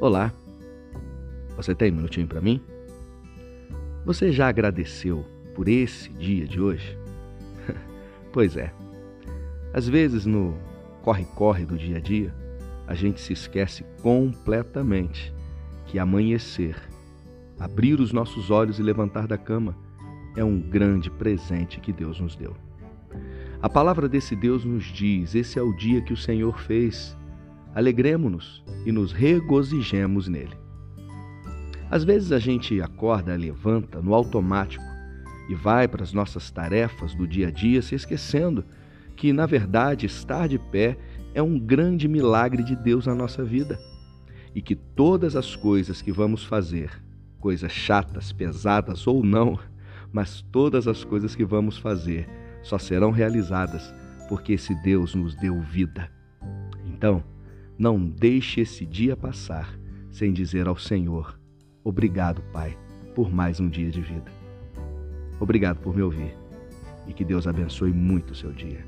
Olá, você tem um minutinho para mim? Você já agradeceu por esse dia de hoje? pois é, às vezes no corre-corre do dia a dia, a gente se esquece completamente que amanhecer, abrir os nossos olhos e levantar da cama é um grande presente que Deus nos deu. A palavra desse Deus nos diz: esse é o dia que o Senhor fez. Alegremos-nos e nos regozijemos nele. Às vezes a gente acorda, levanta no automático e vai para as nossas tarefas do dia a dia se esquecendo que, na verdade, estar de pé é um grande milagre de Deus na nossa vida e que todas as coisas que vamos fazer, coisas chatas, pesadas ou não, mas todas as coisas que vamos fazer só serão realizadas porque esse Deus nos deu vida. Então, não deixe esse dia passar sem dizer ao Senhor: Obrigado, Pai, por mais um dia de vida. Obrigado por me ouvir e que Deus abençoe muito o seu dia.